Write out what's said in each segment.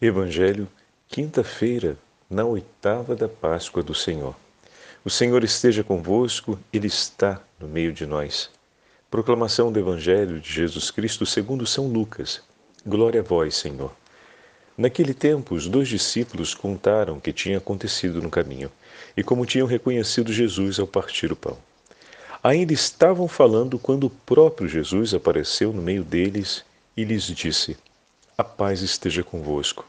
Evangelho, quinta-feira, na oitava da Páscoa do Senhor. O Senhor esteja convosco, Ele está no meio de nós. Proclamação do Evangelho de Jesus Cristo segundo São Lucas. Glória a vós, Senhor. Naquele tempo, os dois discípulos contaram o que tinha acontecido no caminho e como tinham reconhecido Jesus ao partir o pão. Ainda estavam falando quando o próprio Jesus apareceu no meio deles e lhes disse: a paz esteja convosco.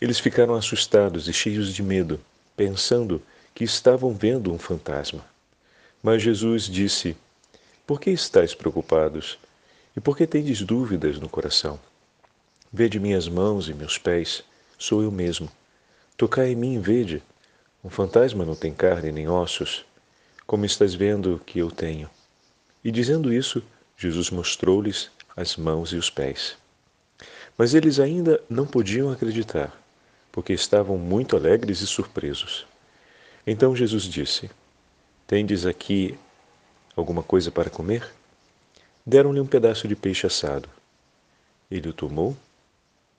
Eles ficaram assustados e cheios de medo, pensando que estavam vendo um fantasma. Mas Jesus disse: Por que estáis preocupados? E por que tendes dúvidas no coração? Vede minhas mãos e meus pés, sou eu mesmo. Tocai em mim e vede. Um fantasma não tem carne nem ossos, como estás vendo que eu tenho. E dizendo isso, Jesus mostrou-lhes as mãos e os pés. Mas eles ainda não podiam acreditar, porque estavam muito alegres e surpresos. Então Jesus disse: Tendes aqui alguma coisa para comer? Deram-lhe um pedaço de peixe assado. Ele o tomou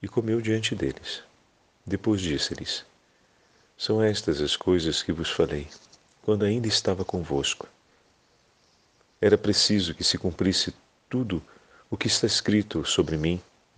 e comeu diante deles. Depois disse-lhes: São estas as coisas que vos falei, quando ainda estava convosco. Era preciso que se cumprisse tudo o que está escrito sobre mim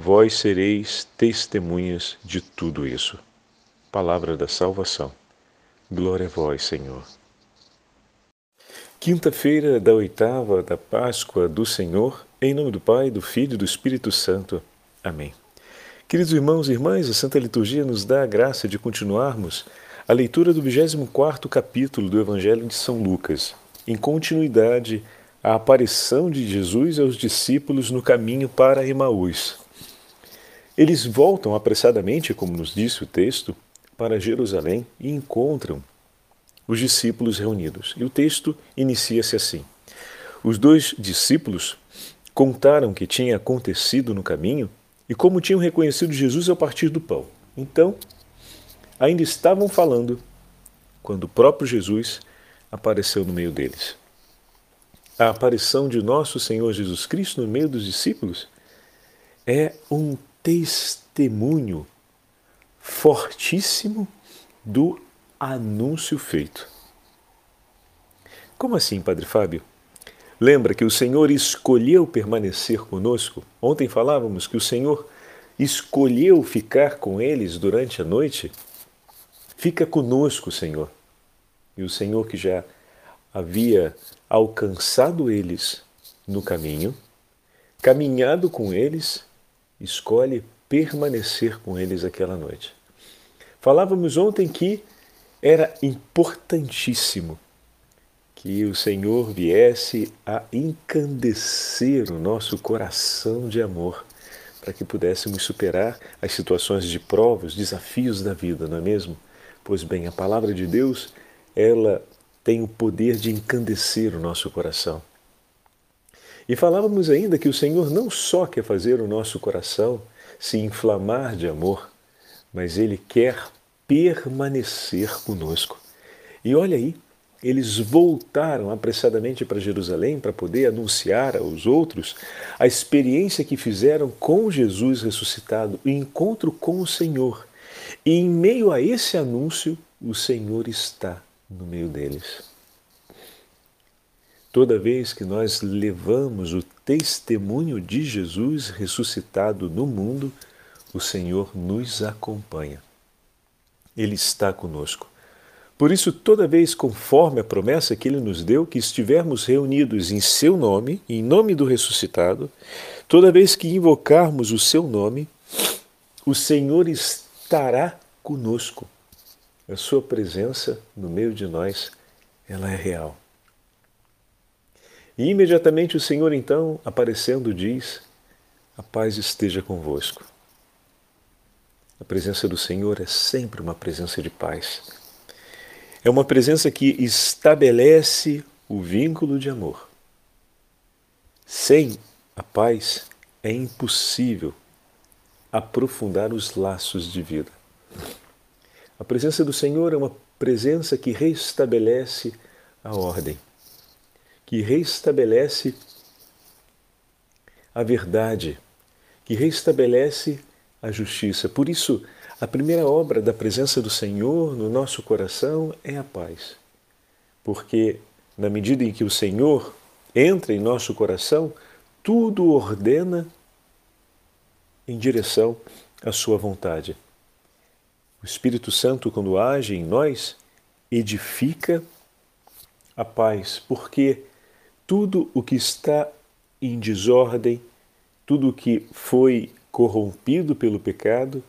Vós sereis testemunhas de tudo isso. Palavra da salvação. Glória a vós, Senhor. Quinta-feira da oitava da Páscoa do Senhor, em nome do Pai, do Filho e do Espírito Santo. Amém. Queridos irmãos e irmãs, a Santa Liturgia nos dá a graça de continuarmos a leitura do 24 capítulo do Evangelho de São Lucas, em continuidade à aparição de Jesus aos discípulos no caminho para Emaús. Eles voltam apressadamente, como nos disse o texto, para Jerusalém e encontram os discípulos reunidos. E o texto inicia-se assim: Os dois discípulos contaram o que tinha acontecido no caminho e como tinham reconhecido Jesus ao partir do pão. Então, ainda estavam falando quando o próprio Jesus apareceu no meio deles. A aparição de nosso Senhor Jesus Cristo no meio dos discípulos é um testemunho fortíssimo do anúncio feito. Como assim, Padre Fábio? Lembra que o Senhor escolheu permanecer conosco? Ontem falávamos que o Senhor escolheu ficar com eles durante a noite. Fica conosco, Senhor. E o Senhor que já havia alcançado eles no caminho, caminhado com eles, escolhe permanecer com eles aquela noite. Falávamos ontem que era importantíssimo que o Senhor viesse a encandecer o nosso coração de amor, para que pudéssemos superar as situações de provas, desafios da vida, não é mesmo? Pois bem, a palavra de Deus, ela tem o poder de encandecer o nosso coração. E falávamos ainda que o Senhor não só quer fazer o nosso coração se inflamar de amor, mas Ele quer permanecer conosco. E olha aí, eles voltaram apressadamente para Jerusalém para poder anunciar aos outros a experiência que fizeram com Jesus ressuscitado, o encontro com o Senhor. E em meio a esse anúncio, o Senhor está no meio deles. Toda vez que nós levamos o testemunho de Jesus ressuscitado no mundo, o Senhor nos acompanha. Ele está conosco. Por isso, toda vez conforme a promessa que ele nos deu, que estivermos reunidos em seu nome, em nome do ressuscitado, toda vez que invocarmos o seu nome, o Senhor estará conosco. A sua presença no meio de nós, ela é real. E imediatamente o Senhor, então, aparecendo, diz: A paz esteja convosco. A presença do Senhor é sempre uma presença de paz. É uma presença que estabelece o vínculo de amor. Sem a paz é impossível aprofundar os laços de vida. A presença do Senhor é uma presença que restabelece a ordem, que restabelece a verdade, que restabelece a justiça. Por isso, a primeira obra da presença do Senhor no nosso coração é a paz. Porque, na medida em que o Senhor entra em nosso coração, tudo ordena em direção à Sua vontade. O Espírito Santo, quando age em nós, edifica a paz, porque tudo o que está em desordem, tudo o que foi corrompido pelo pecado,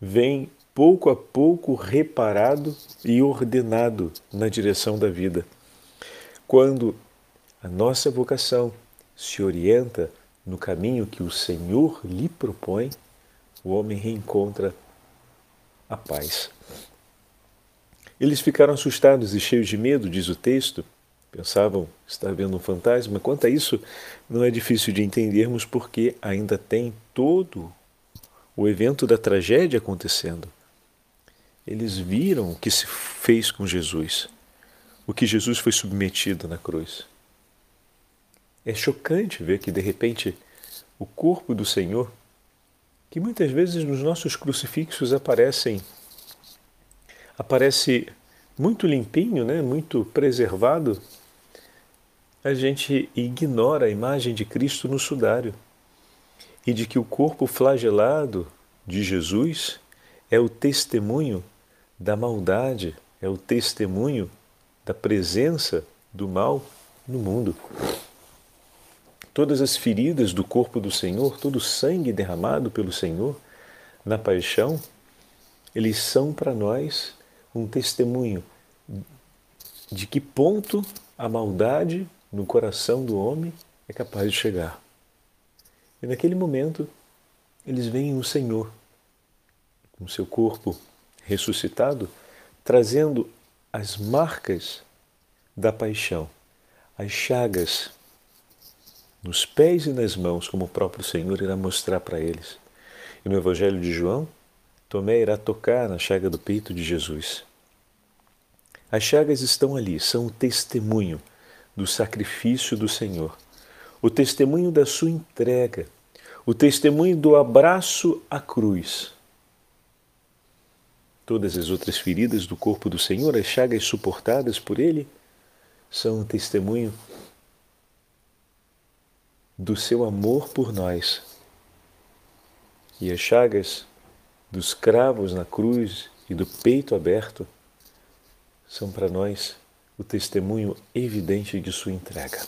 vem pouco a pouco reparado e ordenado na direção da vida. Quando a nossa vocação se orienta no caminho que o Senhor lhe propõe, o homem reencontra a paz. Eles ficaram assustados e cheios de medo, diz o texto. Pensavam estar vendo um fantasma. Quanto a isso, não é difícil de entendermos porque ainda tem todo o evento da tragédia acontecendo. Eles viram o que se fez com Jesus, o que Jesus foi submetido na cruz. É chocante ver que, de repente, o corpo do Senhor, que muitas vezes nos nossos crucifixos aparecem, aparece muito limpinho, né? muito preservado, a gente ignora a imagem de Cristo no sudário e de que o corpo flagelado de Jesus é o testemunho da maldade, é o testemunho da presença do mal no mundo. Todas as feridas do corpo do Senhor, todo o sangue derramado pelo Senhor na paixão, eles são para nós um testemunho de que ponto a maldade no coração do homem é capaz de chegar. E naquele momento, eles veem o Senhor, com seu corpo ressuscitado, trazendo as marcas da paixão, as chagas nos pés e nas mãos, como o próprio Senhor irá mostrar para eles. E no Evangelho de João, Tomé irá tocar na chaga do peito de Jesus. As chagas estão ali, são o testemunho do sacrifício do Senhor, o testemunho da sua entrega, o testemunho do abraço à cruz. Todas as outras feridas do corpo do Senhor, as chagas suportadas por Ele, são o testemunho do seu amor por nós. E as chagas dos cravos na cruz e do peito aberto são para nós o testemunho evidente de sua entrega.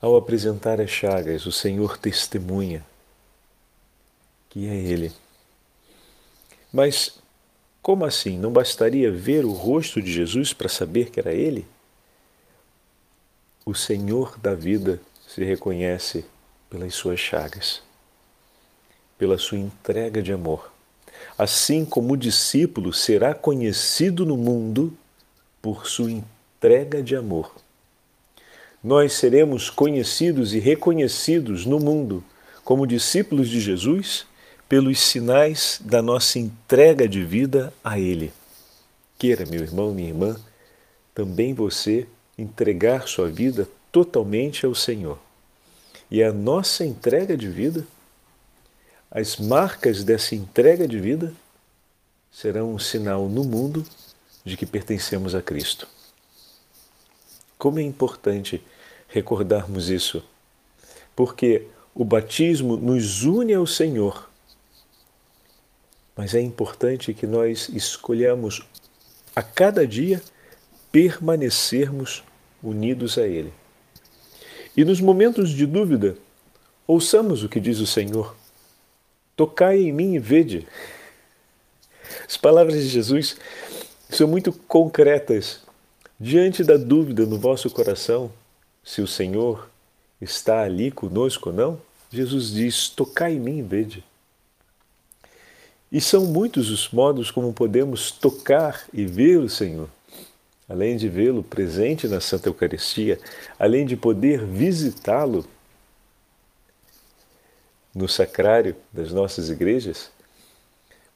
Ao apresentar as chagas, o Senhor testemunha que é Ele. Mas como assim? Não bastaria ver o rosto de Jesus para saber que era Ele? O Senhor da vida se reconhece pelas suas chagas, pela sua entrega de amor. Assim como o discípulo será conhecido no mundo por sua entrega de amor. Nós seremos conhecidos e reconhecidos no mundo como discípulos de Jesus pelos sinais da nossa entrega de vida a Ele. Queira, meu irmão, minha irmã, também você entregar sua vida totalmente ao Senhor. E a nossa entrega de vida, as marcas dessa entrega de vida, serão um sinal no mundo de que pertencemos a Cristo. Como é importante recordarmos isso, porque o batismo nos une ao Senhor, mas é importante que nós escolhamos a cada dia permanecermos unidos a Ele. E nos momentos de dúvida, ouçamos o que diz o Senhor: Tocai em mim e vede. As palavras de Jesus são muito concretas. Diante da dúvida no vosso coração, se o Senhor está ali conosco ou não, Jesus diz: Tocai em mim e vede. E são muitos os modos como podemos tocar e ver o Senhor. Além de vê-lo presente na Santa Eucaristia, além de poder visitá-lo no sacrário das nossas igrejas,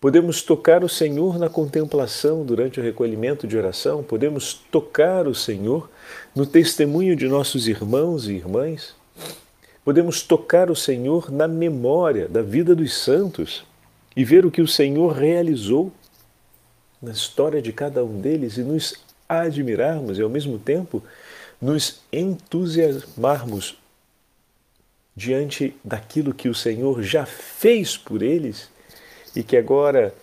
podemos tocar o Senhor na contemplação durante o recolhimento de oração, podemos tocar o Senhor no testemunho de nossos irmãos e irmãs, podemos tocar o Senhor na memória da vida dos santos e ver o que o Senhor realizou na história de cada um deles e nos admirarmos e ao mesmo tempo nos entusiasmarmos diante daquilo que o Senhor já fez por eles e que agora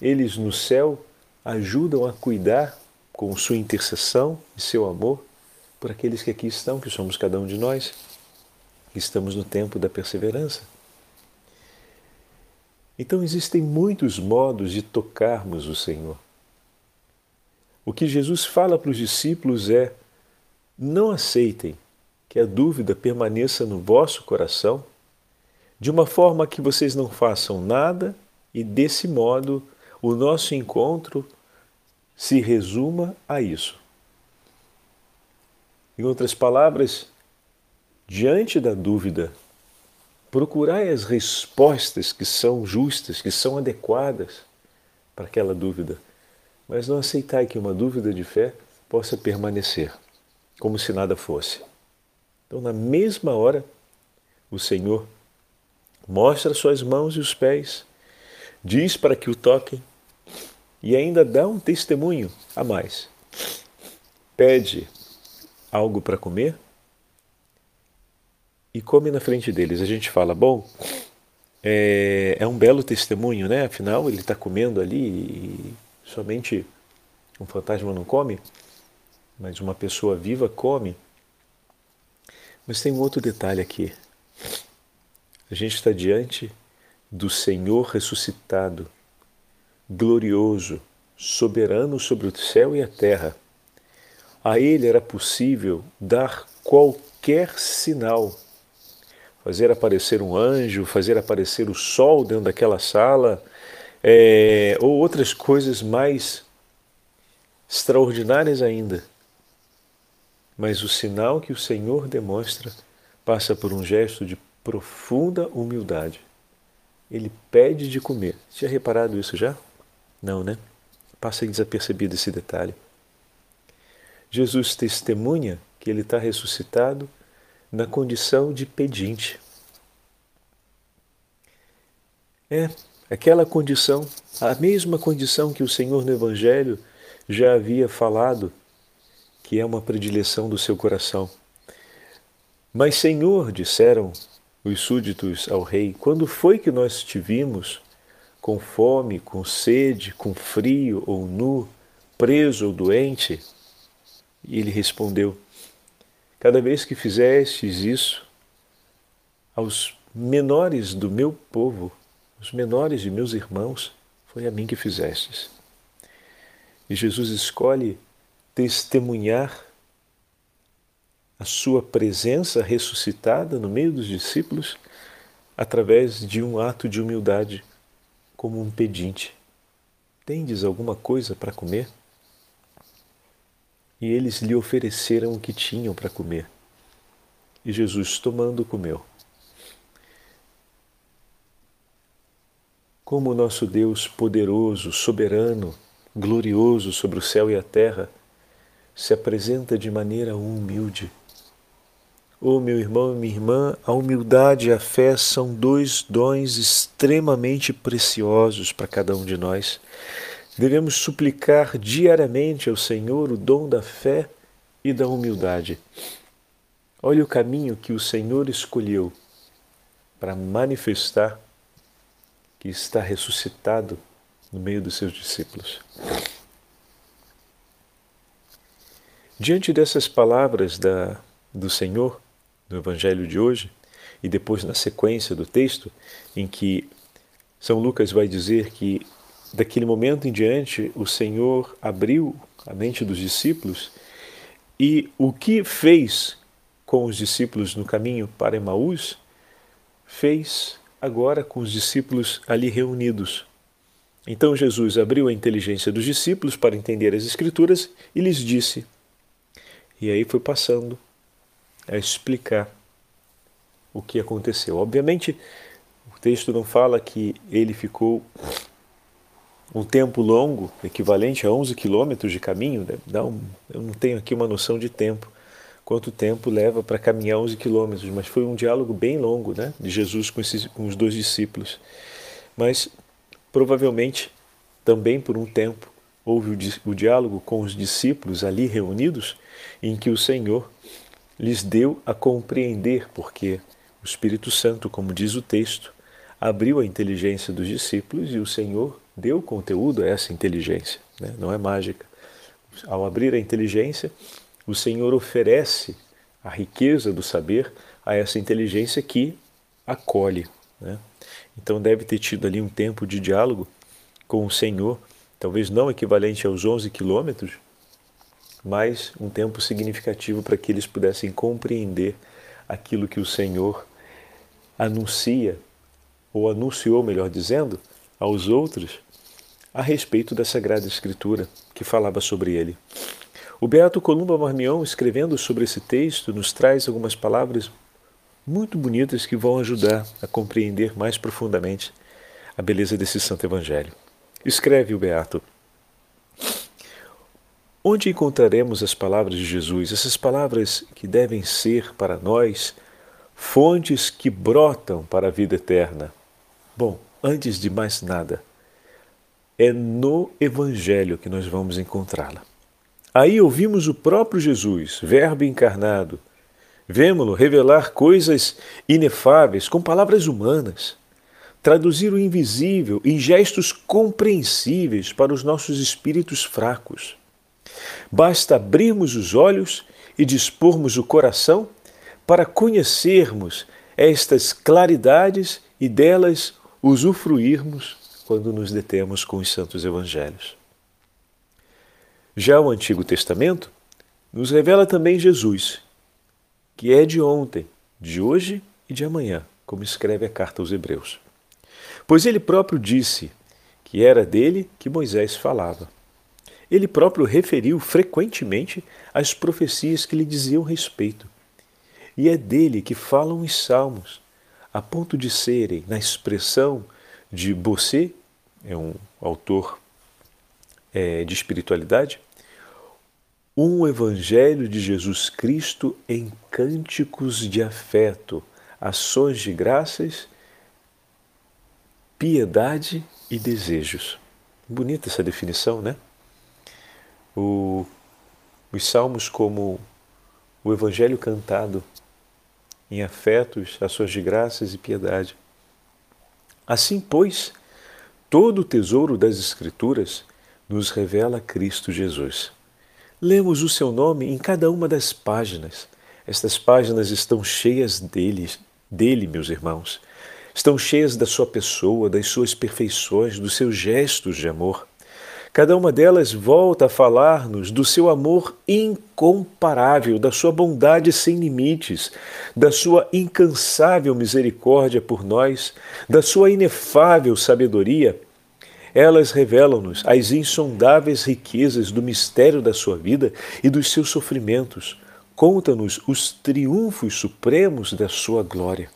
eles no céu ajudam a cuidar com sua intercessão e seu amor por aqueles que aqui estão, que somos cada um de nós, que estamos no tempo da perseverança. Então existem muitos modos de tocarmos o Senhor. O que Jesus fala para os discípulos é: não aceitem que a dúvida permaneça no vosso coração, de uma forma que vocês não façam nada e desse modo o nosso encontro se resuma a isso. Em outras palavras, diante da dúvida Procurai as respostas que são justas, que são adequadas para aquela dúvida, mas não aceitai que uma dúvida de fé possa permanecer, como se nada fosse. Então, na mesma hora, o Senhor mostra suas mãos e os pés, diz para que o toquem e ainda dá um testemunho a mais. Pede algo para comer e come na frente deles. A gente fala, bom, é, é um belo testemunho, né? Afinal, ele está comendo ali e somente um fantasma não come, mas uma pessoa viva come. Mas tem um outro detalhe aqui. A gente está diante do Senhor ressuscitado, glorioso, soberano sobre o céu e a terra. A ele era possível dar qualquer sinal fazer aparecer um anjo, fazer aparecer o sol dentro daquela sala, é, ou outras coisas mais extraordinárias ainda. Mas o sinal que o Senhor demonstra passa por um gesto de profunda humildade. Ele pede de comer. Tinha reparado isso já? Não, né? Passa desapercebido esse detalhe. Jesus testemunha que ele está ressuscitado na condição de pedinte. É, aquela condição, a mesma condição que o Senhor no Evangelho já havia falado, que é uma predileção do seu coração. Mas, Senhor, disseram os súditos ao rei, quando foi que nós te vimos com fome, com sede, com frio ou nu, preso ou doente? E ele respondeu: Cada vez que fizestes isso aos menores do meu povo, os menores de meus irmãos, foi a mim que fizestes. E Jesus escolhe testemunhar a sua presença ressuscitada no meio dos discípulos através de um ato de humildade, como um pedinte. Tendes alguma coisa para comer? e eles lhe ofereceram o que tinham para comer. E Jesus, tomando, comeu. Como o nosso Deus poderoso, soberano, glorioso sobre o céu e a terra, se apresenta de maneira humilde. Oh, meu irmão e minha irmã, a humildade e a fé são dois dons extremamente preciosos para cada um de nós. Devemos suplicar diariamente ao Senhor o dom da fé e da humildade. Olhe o caminho que o Senhor escolheu para manifestar que está ressuscitado no meio dos seus discípulos. Diante dessas palavras da, do Senhor, no Evangelho de hoje, e depois na sequência do texto, em que São Lucas vai dizer que daquele momento em diante, o Senhor abriu a mente dos discípulos e o que fez com os discípulos no caminho para Emaús fez agora com os discípulos ali reunidos. Então Jesus abriu a inteligência dos discípulos para entender as Escrituras e lhes disse. E aí foi passando a explicar o que aconteceu. Obviamente, o texto não fala que ele ficou um tempo longo, equivalente a 11 quilômetros de caminho. Né? Dá um, eu não tenho aqui uma noção de tempo, quanto tempo leva para caminhar 11 quilômetros, mas foi um diálogo bem longo né, de Jesus com, esses, com os dois discípulos. Mas provavelmente também por um tempo houve o, o diálogo com os discípulos ali reunidos, em que o Senhor lhes deu a compreender, porque o Espírito Santo, como diz o texto, abriu a inteligência dos discípulos e o Senhor deu conteúdo a essa inteligência, né? não é mágica. Ao abrir a inteligência, o Senhor oferece a riqueza do saber a essa inteligência que acolhe. Né? Então deve ter tido ali um tempo de diálogo com o Senhor, talvez não equivalente aos 11 quilômetros, mas um tempo significativo para que eles pudessem compreender aquilo que o Senhor anuncia, ou anunciou, melhor dizendo, aos outros a respeito da Sagrada Escritura que falava sobre ele. O Beato Columba Marmião, escrevendo sobre esse texto, nos traz algumas palavras muito bonitas que vão ajudar a compreender mais profundamente a beleza desse Santo Evangelho. Escreve o Beato. Onde encontraremos as palavras de Jesus, essas palavras que devem ser para nós fontes que brotam para a vida eterna? Bom, antes de mais nada, é no Evangelho que nós vamos encontrá-la. Aí ouvimos o próprio Jesus, Verbo encarnado. Vemo-lo revelar coisas inefáveis com palavras humanas, traduzir o invisível em gestos compreensíveis para os nossos espíritos fracos. Basta abrirmos os olhos e dispormos o coração para conhecermos estas claridades e delas usufruirmos quando nos detemos com os santos evangelhos. Já o Antigo Testamento nos revela também Jesus, que é de ontem, de hoje e de amanhã, como escreve a carta aos Hebreus. Pois ele próprio disse que era dele que Moisés falava. Ele próprio referiu frequentemente as profecias que lhe diziam respeito. E é dele que falam os salmos, a ponto de serem, na expressão de Bossé, é um autor é, de espiritualidade, um evangelho de Jesus Cristo em cânticos de afeto, ações de graças, piedade e desejos. Bonita essa definição, né? O, os salmos como o evangelho cantado em afetos, ações de graças e piedade. Assim, pois, todo o tesouro das Escrituras nos revela Cristo Jesus. Lemos o seu nome em cada uma das páginas. Estas páginas estão cheias dele, dele, meus irmãos. Estão cheias da sua pessoa, das suas perfeições, dos seus gestos de amor. Cada uma delas volta a falar-nos do seu amor incomparável, da sua bondade sem limites, da sua incansável misericórdia por nós, da sua inefável sabedoria elas revelam-nos as insondáveis riquezas do mistério da sua vida e dos seus sofrimentos. Conta-nos os triunfos supremos da sua glória.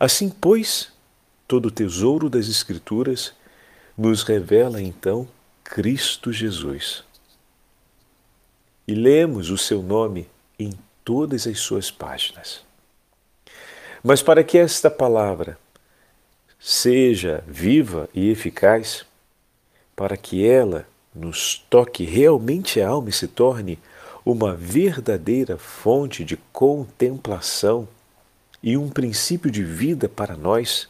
Assim, pois, todo o tesouro das Escrituras nos revela então Cristo Jesus. E lemos o seu nome em todas as suas páginas. Mas para que esta palavra seja viva e eficaz, para que ela nos toque realmente a alma e se torne uma verdadeira fonte de contemplação e um princípio de vida para nós,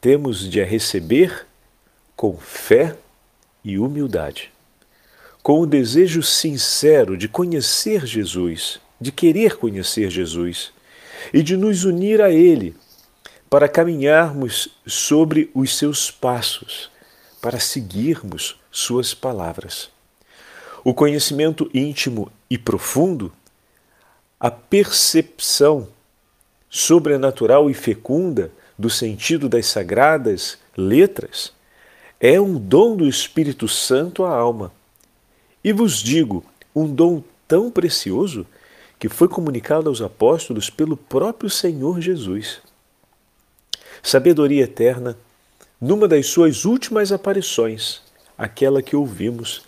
temos de a receber com fé e humildade, com o desejo sincero de conhecer Jesus, de querer conhecer Jesus e de nos unir a Ele para caminharmos sobre os seus passos, para seguirmos suas palavras. O conhecimento íntimo e profundo, a percepção sobrenatural e fecunda do sentido das sagradas letras é um dom do Espírito Santo à alma. E vos digo, um dom tão precioso que foi comunicado aos apóstolos pelo próprio Senhor Jesus. Sabedoria eterna, numa das suas últimas aparições, aquela que ouvimos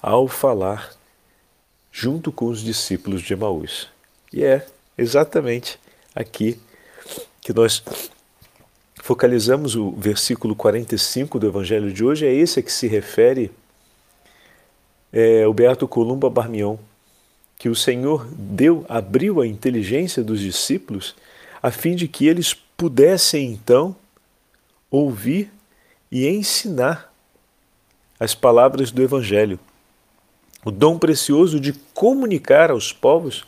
ao falar junto com os discípulos de Emaús. E é exatamente aqui que nós focalizamos o versículo 45 do Evangelho de hoje, é esse a que se refere é, o Beato Columba Barmion, que o Senhor deu, abriu a inteligência dos discípulos a fim de que eles pudessem então ouvir e ensinar as palavras do Evangelho. O dom precioso de comunicar aos povos,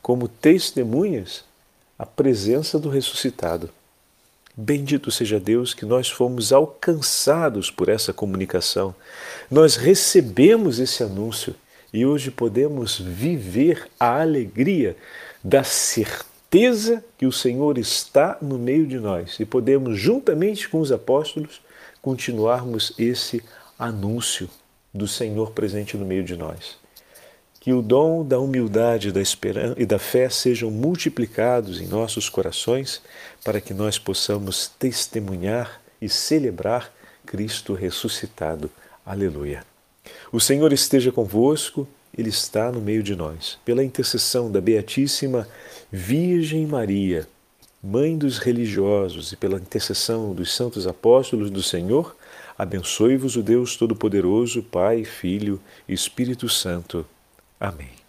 como testemunhas, a presença do ressuscitado. Bendito seja Deus que nós fomos alcançados por essa comunicação. Nós recebemos esse anúncio e hoje podemos viver a alegria da certeza que o Senhor está no meio de nós e podemos, juntamente com os apóstolos, continuarmos esse anúncio do Senhor presente no meio de nós. Que o dom da humildade da esperança e da fé sejam multiplicados em nossos corações para que nós possamos testemunhar e celebrar Cristo ressuscitado. Aleluia. O Senhor esteja convosco, Ele está no meio de nós. Pela intercessão da Beatíssima Virgem Maria, Mãe dos religiosos, e pela intercessão dos santos apóstolos do Senhor, abençoe-vos o Deus Todo-Poderoso, Pai, Filho e Espírito Santo. Amém.